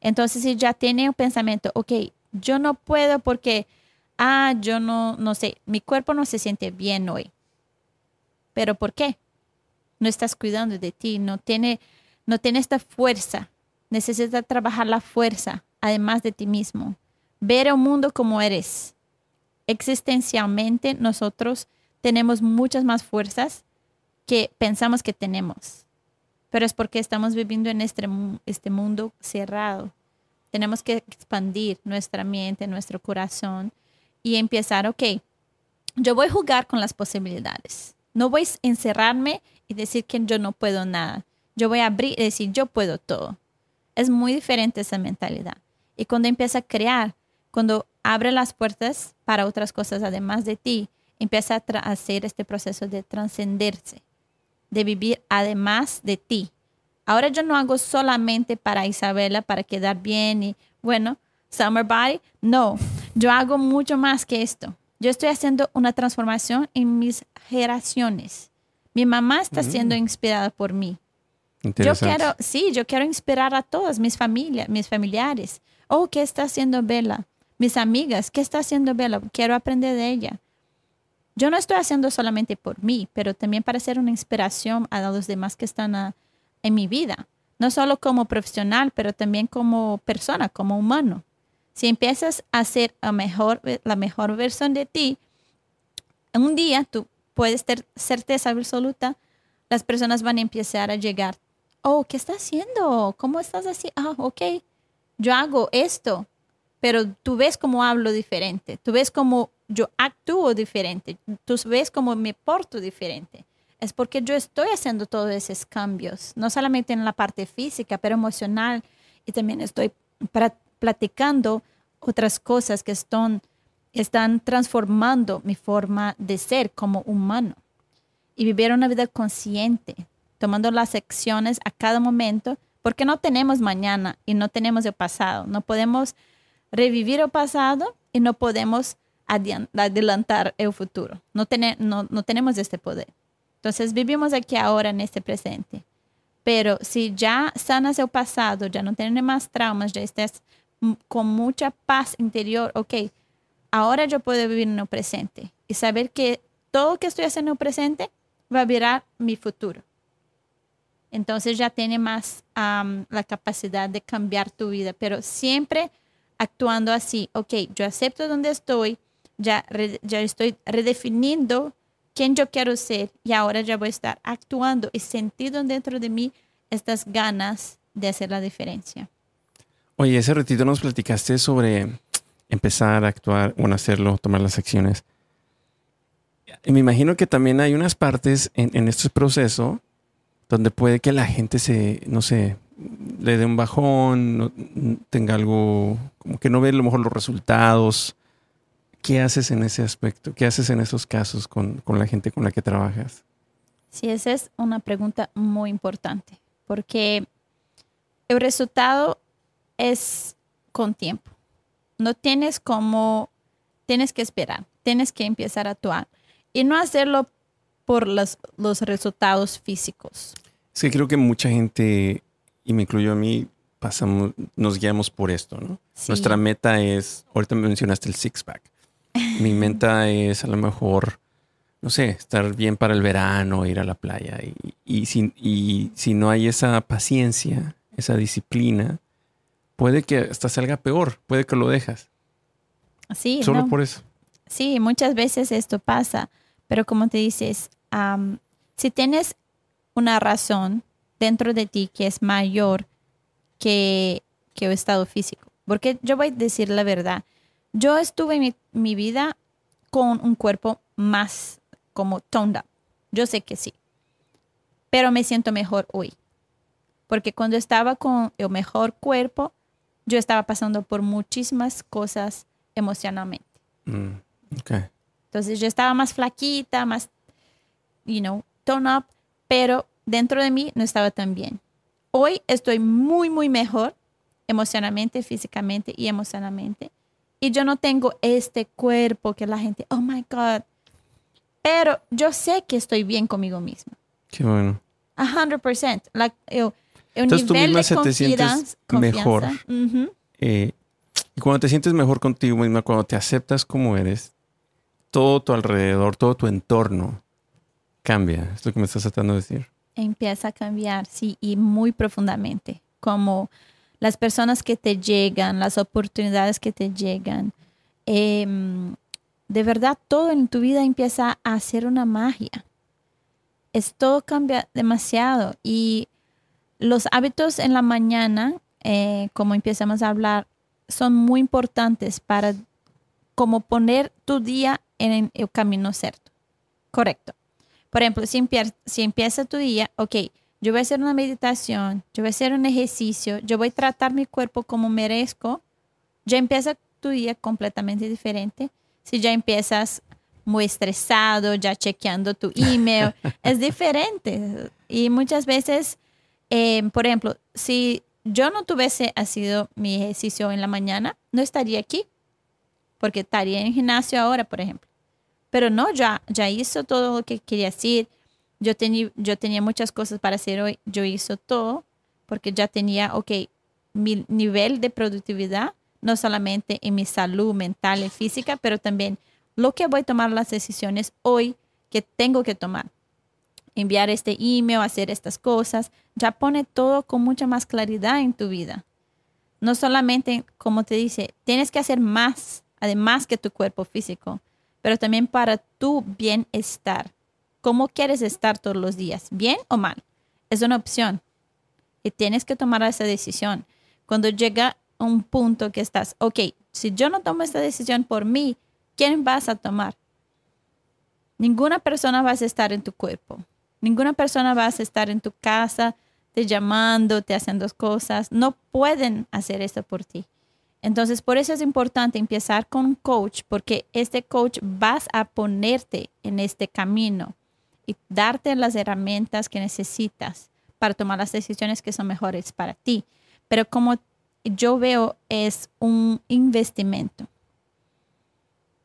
Entonces, si ya tiene un pensamiento, ok, yo no puedo porque, ah, yo no, no sé, mi cuerpo no se siente bien hoy. ¿Pero por qué? No estás cuidando de ti, no tiene, no tiene esta fuerza. Necesitas trabajar la fuerza, además de ti mismo. Ver el mundo como eres. Existencialmente, nosotros tenemos muchas más fuerzas que pensamos que tenemos pero es porque estamos viviendo en este, este mundo cerrado. Tenemos que expandir nuestra mente, nuestro corazón y empezar, ok, yo voy a jugar con las posibilidades. No voy a encerrarme y decir que yo no puedo nada. Yo voy a abrir y decir, yo puedo todo. Es muy diferente esa mentalidad. Y cuando empieza a crear, cuando abre las puertas para otras cosas además de ti, empieza a hacer este proceso de trascenderse de vivir además de ti. Ahora yo no hago solamente para Isabela, para quedar bien y bueno, summer body. No, yo hago mucho más que esto. Yo estoy haciendo una transformación en mis generaciones. Mi mamá está mm. siendo inspirada por mí. Yo quiero, sí, yo quiero inspirar a todas mis familias, mis familiares. Oh, ¿qué está haciendo Bella? Mis amigas, ¿qué está haciendo Bella? Quiero aprender de ella yo no estoy haciendo solamente por mí, pero también para ser una inspiración a los demás que están en mi vida. No solo como profesional, pero también como persona, como humano. Si empiezas a ser mejor, la mejor versión de ti, un día tú puedes tener certeza absoluta, las personas van a empezar a llegar. Oh, ¿qué estás haciendo? ¿Cómo estás así? Ah, ok, yo hago esto, pero tú ves cómo hablo diferente, tú ves cómo yo actúo diferente, tú ves cómo me porto diferente. Es porque yo estoy haciendo todos esos cambios, no solamente en la parte física, pero emocional, y también estoy platicando otras cosas que están, están transformando mi forma de ser como humano y vivir una vida consciente, tomando las acciones a cada momento, porque no tenemos mañana y no tenemos el pasado. No podemos revivir el pasado y no podemos adelantar el futuro. No, no, tenemos este poder. Entonces vivimos aquí ahora en este presente. Pero si ya sanas el pasado, ya no tienes más traumas, ya estás con mucha paz interior, ok, ahora yo puedo vivir en el presente y saber que todo lo que estoy haciendo en el presente va a virar mi futuro. Entonces ya tiene más la capacidad de cambiar tu vida, pero siempre actuando así, ok, yo acepto donde estoy, ya, ya estoy redefiniendo quién yo quiero ser y ahora ya voy a estar actuando y sentido dentro de mí estas ganas de hacer la diferencia. Oye, ese ratito nos platicaste sobre empezar a actuar, bueno, hacerlo, tomar las acciones. Me imagino que también hay unas partes en, en este proceso donde puede que la gente se, no sé, le dé un bajón, tenga algo, como que no ve a lo mejor los resultados. ¿Qué haces en ese aspecto? ¿Qué haces en esos casos con, con la gente con la que trabajas? Sí, esa es una pregunta muy importante, porque el resultado es con tiempo. No tienes como, tienes que esperar, tienes que empezar a actuar y no hacerlo por los, los resultados físicos. Sí, creo que mucha gente, y me incluyo a mí, pasamos, nos guiamos por esto, ¿no? Nuestra meta es, ahorita mencionaste el six-pack. Mi meta es a lo mejor, no sé, estar bien para el verano, ir a la playa. Y, y, si, y si no hay esa paciencia, esa disciplina, puede que hasta salga peor, puede que lo dejas. Sí. Solo por eso. Sí, muchas veces esto pasa, pero como te dices, si tienes una razón dentro de ti que es mayor que, que el estado físico, porque yo voy a decir la verdad, yo estuve en mi, mi vida con un cuerpo más como toned up. Yo sé que sí, pero me siento mejor hoy. Porque cuando estaba con el mejor cuerpo, yo estaba pasando por muchísimas cosas emocionalmente. Mm, Entonces yo estaba más flaquita, más you know, tone up, pero dentro de mí no estaba tan bien. Hoy estoy muy, muy mejor emocionalmente, físicamente y emocionalmente. Y yo no tengo este cuerpo que la gente, oh my God. Pero yo sé que estoy bien conmigo misma. Qué bueno. A 100%. La, el, Entonces tú misma se te sientes mejor. Eh, y cuando te sientes mejor contigo misma, cuando te aceptas como eres, todo tu alrededor, todo tu entorno cambia. Es lo que me estás tratando de decir. Empieza a cambiar, sí, y muy profundamente. Como las personas que te llegan, las oportunidades que te llegan. Em, de verdad, todo en tu vida empieza a hacer una magia. Esto cambia demasiado. Y los hábitos en la mañana, eh, como empezamos a hablar, son muy importantes para como poner tu día en el camino cierto. Correcto. Por ejemplo, si, empieza, tu día, ok, yo voy a hacer una meditación, yo voy a hacer un ejercicio, yo voy a tratar mi cuerpo como merezco, ya empieza tu día completamente diferente. Si ya empiezas muy estresado, ya chequeando tu email, es diferente. Y muchas veces, eh, por ejemplo, si yo no tuviese sido mi ejercicio en la mañana, no estaría aquí, porque estaría en el gimnasio ahora, por ejemplo. Pero no, ya, ya hizo todo lo que quería decir. Yo, tenía muchas cosas para hacer hoy. Yo hizo todo porque ya tenía, ok, mi nivel de productividad, no solamente en mi salud mental y física, pero también lo que voy a tomar las decisiones hoy que tengo que tomar. Enviar este email, hacer estas cosas, ya pone todo con mucha más claridad en tu vida. No solamente, como te dice, tienes que hacer más, además que tu cuerpo físico pero también para tu bienestar. ¿Cómo quieres estar todos los días? ¿Bien o mal? Es una opción y tienes que tomar esa decisión. Cuando llega un punto que estás, ok, si yo no tomo esta decisión por mí, ¿quién vas a tomar? Ninguna persona va a estar en tu cuerpo. Ninguna persona va a estar en tu casa, te llamando, te haciendo cosas. No pueden hacer eso por ti. Entonces, por eso es importante empezar con un coach, porque este coach vas a ponerte en este camino y darte las herramientas que necesitas para tomar las decisiones que son mejores para ti. Pero como yo veo, es un investimento.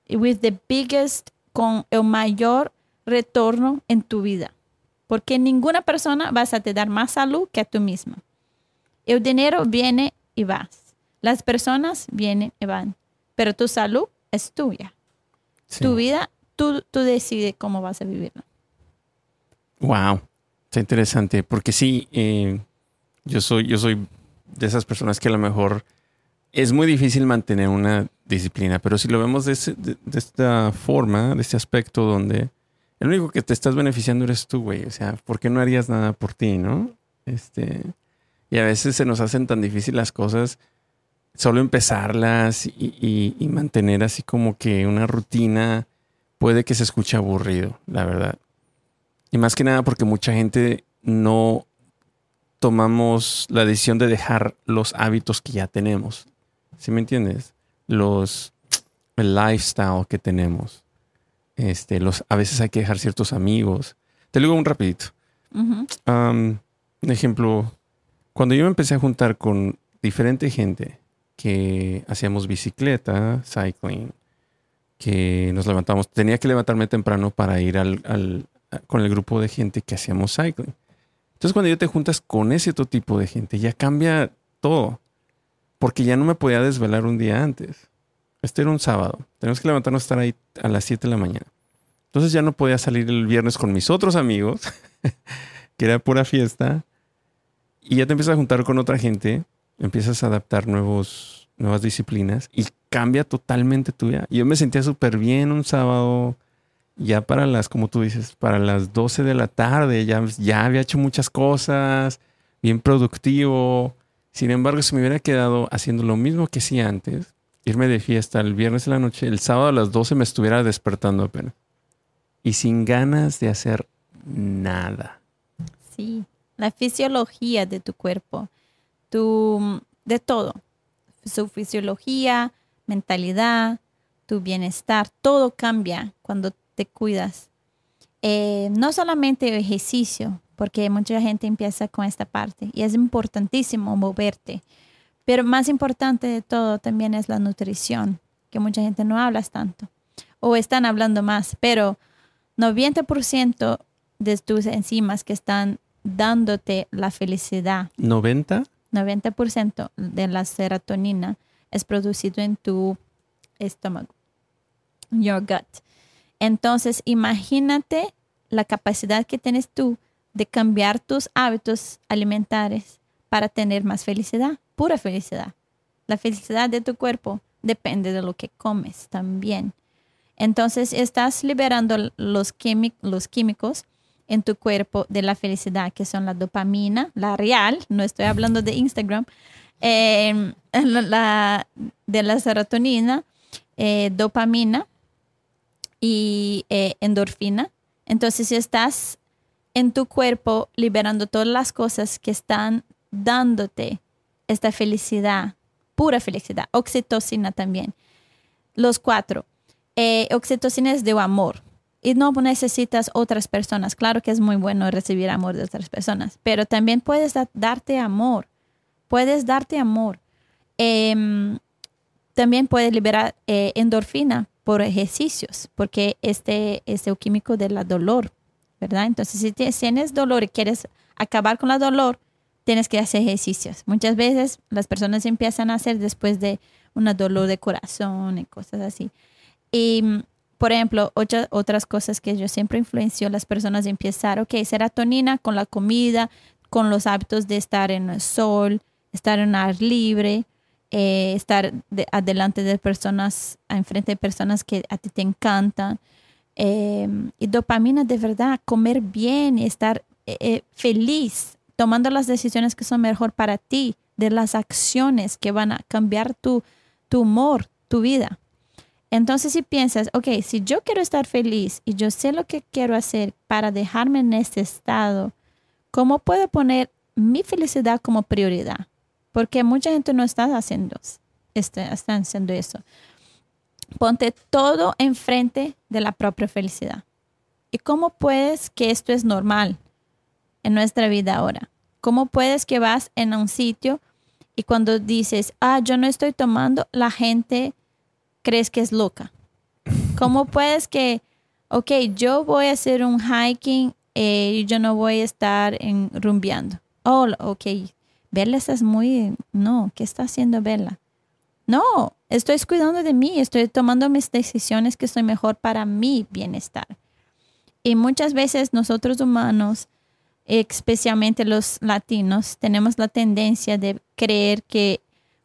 With the biggest, con el mayor retorno en tu vida. Porque ninguna persona vas a te dar más salud que a tú misma. El dinero viene y vas las personas vienen y van, pero tu salud es tuya. Sí. Tu vida, tú, tú decides cómo vas a vivirla. Wow, está interesante, porque sí, eh, yo soy, yo soy de esas personas que a lo mejor es muy difícil mantener una disciplina, pero si lo vemos de, ese- de- de esta forma, de este aspecto donde el único que te estás beneficiando eres tú, güey. O sea, ¿por qué no harías nada por ti, no? Este, y a veces se nos hacen tan difíciles las cosas, solo empezarlas y, y- y mantener así como que una rutina puede que se escuche aburrido, la verdad. Y más que nada porque mucha gente no tomamos la decisión de dejar los hábitos que ya tenemos. ¿Sí me entiendes? Los el lifestyle que tenemos. Este, los, a veces hay que dejar ciertos amigos. Te lo digo un rapidito. Un ejemplo, cuando yo me empecé a juntar con diferente gente que hacíamos bicicleta, cycling, que nos levantamos, tenía que levantarme temprano para ir al, al- con el grupo de gente que hacíamos cycling. Entonces cuando ya te juntas con ese otro tipo de gente, ya cambia todo, porque ya no me podía desvelar un día antes. Este era un sábado, tenemos que levantarnos a estar ahí a las 7 de la mañana. Entonces ya no podía salir el viernes con mis otros amigos que era pura fiesta, y ya te empiezas a juntar con otra gente, empiezas a adaptar nuevos, nuevas disciplinas y cambia totalmente tu vida. Yo me sentía súper bien un sábado, ya para las, como tú dices, para las 12 de la tarde, ya, ya había hecho muchas cosas, bien productivo. Sin embargo, si me hubiera quedado haciendo lo mismo que hacía antes, irme de fiesta el viernes en la noche, el sábado a las 12 me estuviera despertando apenas. Y sin ganas de hacer nada. Sí, la fisiología de tu cuerpo, tu, de todo, su fisiología, mentalidad, tu bienestar, todo cambia cuando te cuidas. Eh, no solamente ejercicio, porque mucha gente empieza con esta parte y es importantísimo moverte, pero más importante de todo también es la nutrición, que mucha gente no habla tanto o están hablando más, pero 90% de tus enzimas que están dándote la felicidad, 90 90% de la serotonina es producido en tu estómago, your gut. Entonces, imagínate la capacidad que tienes tú de cambiar tus hábitos alimentarios para tener más felicidad, pura felicidad. La felicidad de tu cuerpo depende de lo que comes también. Entonces, estás liberando los, quími- los químicos en tu cuerpo de la felicidad, que son la dopamina, la real, no estoy hablando de Instagram, la- de la serotonina, eh, dopamina y eh, endorfina. Entonces, si estás en tu cuerpo liberando todas las cosas que están dándote esta felicidad, pura felicidad, oxitocina también. Los cuatro. Eh, oxitocina es de amor y no necesitas otras personas. Claro que es muy bueno recibir amor de otras personas, pero también puedes da- darte amor. Puedes darte amor. Em, también puedes liberar eh, endorfina por ejercicios, porque este es el químico del dolor, ¿verdad? Entonces, si tienes dolor y quieres acabar con el dolor, tienes que hacer ejercicios. Muchas veces las personas empiezan a hacer después de un dolor de corazón y cosas así. Y, por ejemplo, otra- otras cosas que yo siempre influencio a las personas a empezar, ok, serotonina con la comida, con los hábitos de estar en el sol, estar en ar libre, eh, estar de- adelante de personas, enfrente de personas que a ti te encantan. Eh, y dopamina de verdad, comer bien estar eh, feliz, tomando las decisiones que son mejor para ti, de las acciones que van a cambiar tu, tu humor, tu vida. Entonces, si piensas, ok, si yo quiero estar feliz y yo sé lo que quiero hacer para dejarme en este estado, ¿cómo puedo poner mi felicidad como prioridad? Porque mucha gente no está haciendo, este, están haciendo eso. Ponte todo enfrente de la propia felicidad. ¿Y cómo puedes que esto es normal en nuestra vida ahora? ¿Cómo puedes que vas en un sitio y cuando dices, ah, yo no estoy tomando, la gente crees que es loca? ¿Cómo puedes que, ok, yo voy a hacer un hiking eh, y yo no voy a estar en, rumbeando? Oh, ok, Bella es muy, no, ¿qué está haciendo Bella? No, estoy cuidando de mí, estoy tomando mis decisiones que son mejor para mi bienestar. Y muchas veces nosotros humanos, especialmente los latinos, tenemos la tendencia de creer que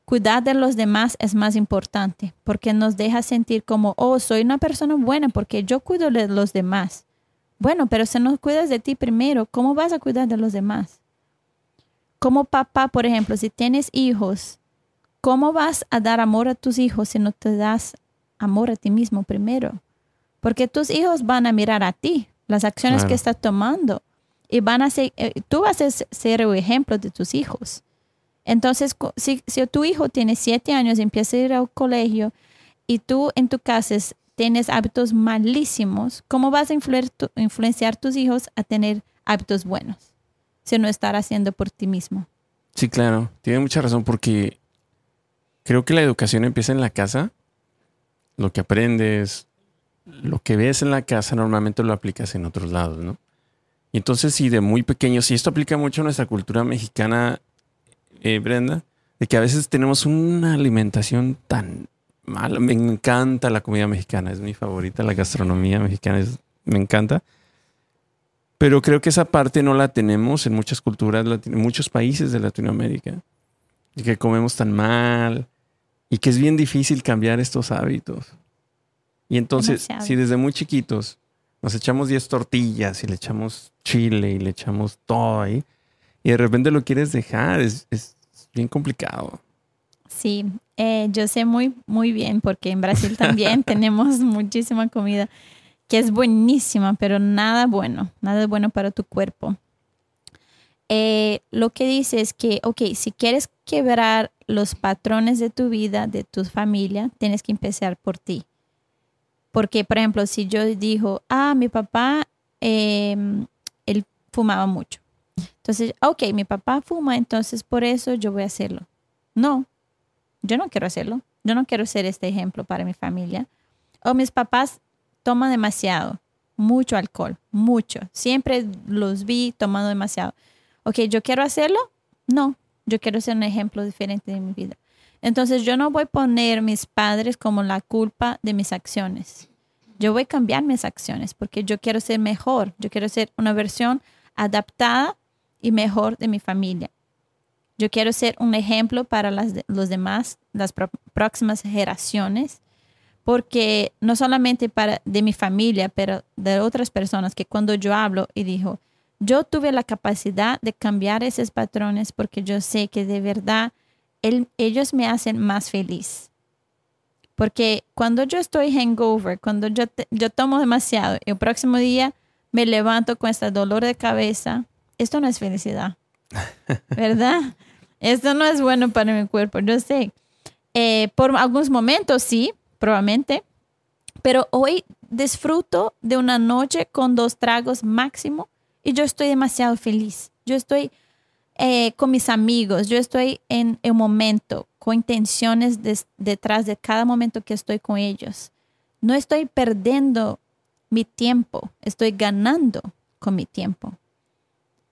cuidar de los demás es más importante, porque nos deja sentir como, oh, soy una persona buena porque yo cuido de los demás. Bueno, pero si no cuidas de ti primero, ¿cómo vas a cuidar de los demás? Como papá, por ejemplo, si tienes hijos, ¿cómo vas a dar amor a tus hijos si no te das amor a ti mismo primero? Porque tus hijos van a mirar a ti, las acciones que estás tomando, y van a ser, eh, tú vas a ser el ejemplo de tus hijos. Entonces, si, tu hijo tiene siete años y empieza a ir al colegio y tú en tu casa tienes hábitos malísimos, ¿cómo vas a influenciar tus hijos a tener hábitos buenos si no estar haciendo por ti mismo? Sí, claro, tiene mucha razón porque creo que la educación empieza en la casa. Lo que aprendes, lo que ves en la casa normalmente lo aplicas en otros lados, ¿no? Y entonces, si de muy pequeño, si esto aplica mucho a nuestra cultura mexicana, eh, Brenda, de que a veces tenemos una alimentación tan mala. Me encanta la comida mexicana, es mi favorita, la gastronomía mexicana me encanta. Pero creo que esa parte no la tenemos en muchas culturas, en muchos países de Latinoamérica. Y que comemos tan mal y que es bien difícil cambiar estos hábitos. Y entonces, si desde muy chiquitos nos echamos 10 tortillas y le echamos chile y le echamos todo ahí, y de repente lo quieres dejar, es, bien complicado. Sí, eh, yo sé muy, muy bien porque en Brasil también tenemos muchísima comida que es buenísima, pero nada bueno, nada bueno para tu cuerpo. Eh, lo que dice es que, ok, si quieres quebrar los patrones de tu vida, de tu familia, tienes que empezar por ti. Porque, por ejemplo, si yo digo, ah, mi papá, em, él fumaba mucho. Entonces, ok, mi papá fuma, entonces por eso yo voy a hacerlo. No, yo no quiero hacerlo. Yo no quiero ser este ejemplo para mi familia. O mis papás toman demasiado, mucho alcohol, mucho. Siempre los vi tomando demasiado. Ok, yo quiero hacerlo. No, yo quiero ser un ejemplo diferente de mi vida. Entonces yo no voy a poner mis padres como la culpa de mis acciones. Yo voy a cambiar mis acciones porque yo quiero ser mejor. Yo quiero ser una versión adaptada y mejor de mi familia. Yo quiero ser un ejemplo para los demás, las próximas generaciones, porque no solamente para de mi familia, pero de otras personas que cuando yo hablo y digo, yo tuve la capacidad de cambiar esos patrones porque yo sé que de verdad ellos me hacen más feliz. Porque cuando yo estoy hangover, cuando yo, yo tomo demasiado, y el próximo día me levanto con este dolor de cabeza, esto no es felicidad, ¿verdad? esto no es bueno para mi cuerpo, yo sé. Eh, por algunos momentos sí, probablemente, pero hoy disfruto de una noche con dos tragos máximo y yo estoy demasiado feliz. Yo estoy eh, con mis amigos, yo estoy en el momento, con intenciones detrás de cada momento que estoy con ellos. No estoy perdiendo mi tiempo, estoy ganando con mi tiempo.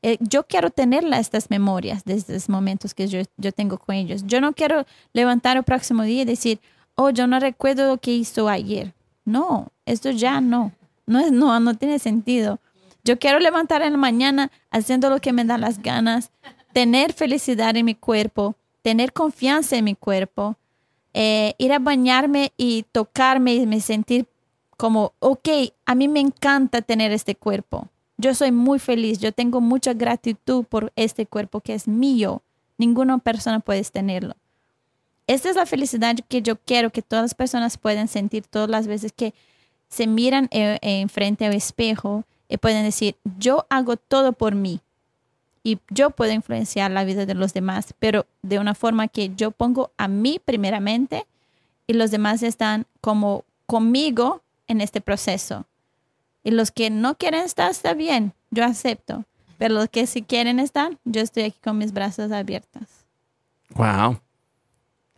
Eh, yo quiero tener estas memorias de estos momentos que yo, yo, tengo con ellos. Yo no quiero levantar el próximo día y decir, oh, yo no recuerdo lo que hizo ayer. No, esto ya no. No, es, no, no tiene sentido. Yo quiero levantar en la mañana haciendo lo que me da las ganas, tener felicidad en mi cuerpo, tener confianza en mi cuerpo, eh, ir a bañarme y tocarme y me sentir como, ok, a mí me encanta tener este cuerpo. Yo soy muy feliz, yo tengo mucha gratitud por este cuerpo que es mío. Ninguna persona puede tenerlo. Esta es la felicidad que yo quiero que todas las personas puedan sentir todas las veces que se miran en, en frente al espejo y pueden decir, yo hago todo por mí y yo puedo influenciar la vida de los demás, pero de una forma que yo pongo a mí primeramente y los demás están como conmigo en este proceso. Y los que no quieren estar, está bien, yo acepto. Pero los que sí quieren estar, yo estoy aquí con mis brazos abiertos. Wow.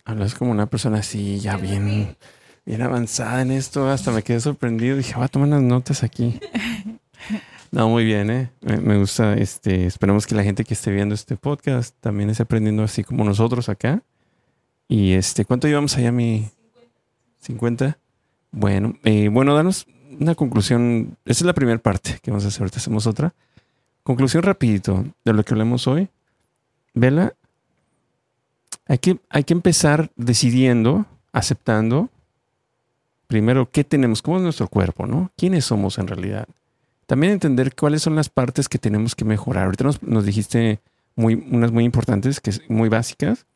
Hablas como una persona así, ya bien, bien avanzada en esto. Hasta me quedé sorprendido. Dije, voy a tomar unas notas aquí. No, muy bien, ¿eh? Me, gusta. Este, esperemos que la gente que esté viendo este podcast también esté aprendiendo así como nosotros acá. Y este, ¿cuánto llevamos allá, mi? 50. Bueno, eh, bueno, danos una conclusión. Esa es la primera parte que vamos a hacer. Ahorita hacemos otra. Conclusión rapidito de lo que hablemos hoy. Vela, hay que, hay que empezar decidiendo, aceptando, primero, qué tenemos, cómo es nuestro cuerpo, ¿no? ¿Quiénes somos en realidad? También entender cuáles son las partes que tenemos que mejorar. Ahorita nos, dijiste muy, unas muy importantes, que es muy básicas,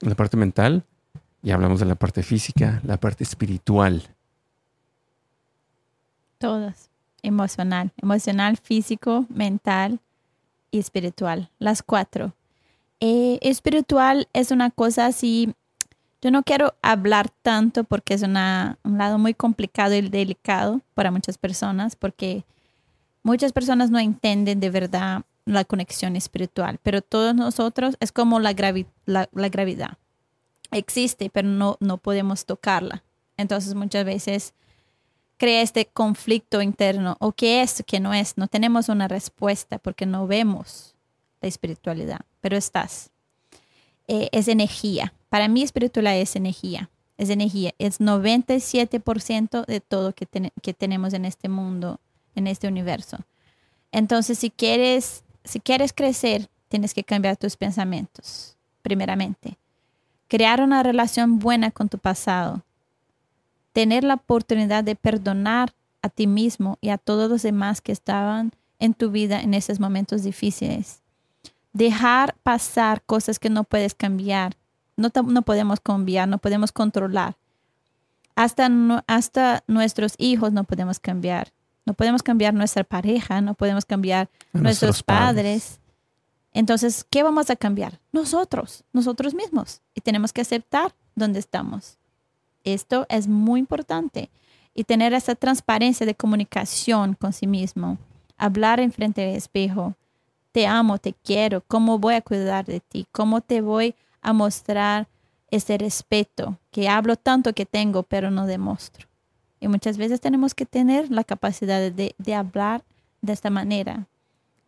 la parte mental, y hablamos de la parte física, la parte espiritual. Todas. Emocional. Emocional, físico, mental y espiritual. Las cuatro. Eh, espiritual es una cosa así. Yo no quiero hablar tanto porque es una, un lado muy complicado y delicado para muchas personas, porque muchas personas no entienden de verdad la conexión espiritual, pero todos nosotros es como la, la, la gravedad. Existe, pero no, no podemos tocarla. Entonces muchas veces crea este conflicto interno, o qué es, qué no es. No tenemos una respuesta porque no vemos la espiritualidad, pero estás. Eh, es energía. Para mí espiritualidad es energía. Es energía. Es 97% de todo que, que tenemos en este mundo, en este universo. Entonces, si quieres, si quieres crecer, tienes que cambiar tus pensamientos, primeramente. Crear una relación buena con tu pasado tener la oportunidad de perdonar a ti mismo y a todos los demás que estaban en tu vida en esos momentos difíciles. Dejar pasar cosas que no puedes cambiar. No, no podemos cambiar, no podemos controlar. Hasta, hasta nuestros hijos no podemos cambiar. No podemos cambiar nuestra pareja, no podemos cambiar nuestros, padres. Entonces, ¿qué vamos a cambiar? Nosotros, nosotros mismos. Y tenemos que aceptar dónde estamos. Esto es muy importante. Y tener esa transparencia de comunicación con sí mismo. Hablar en frente del espejo. Te amo, te quiero. ¿Cómo voy a cuidar de ti? ¿Cómo te voy a mostrar ese respeto que hablo tanto que tengo, pero no demuestro? Y muchas veces tenemos que tener la capacidad de, de hablar de esta manera,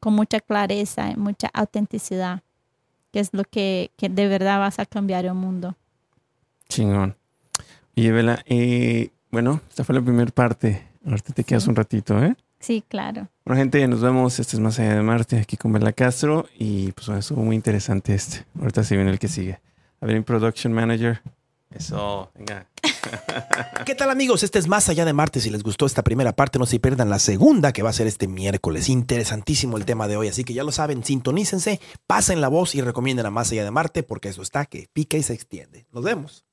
con mucha clareza y mucha autenticidad, que es lo que, que de verdad vas a cambiar el mundo. Chingón. Y Vela, eh, bueno, esta fue la primera parte. Ahorita te quedas un ratito, ¿eh? Sí, claro. Bueno, gente, nos vemos. Este es Más Allá de Marte, aquí con Vela Castro. Y pues bueno, estuvo muy interesante este. Ahorita se viene el que sigue. A ver, Production Manager. Eso, venga. ¿Qué tal amigos? Este es Más Allá de Marte. Si les gustó esta primera parte, no se pierdan la segunda que va a ser este miércoles. Interesantísimo el tema de hoy, así que ya lo saben, sintonícense, pasen la voz y recomienden a Más Allá de Marte porque eso está que pica y se extiende. Nos vemos.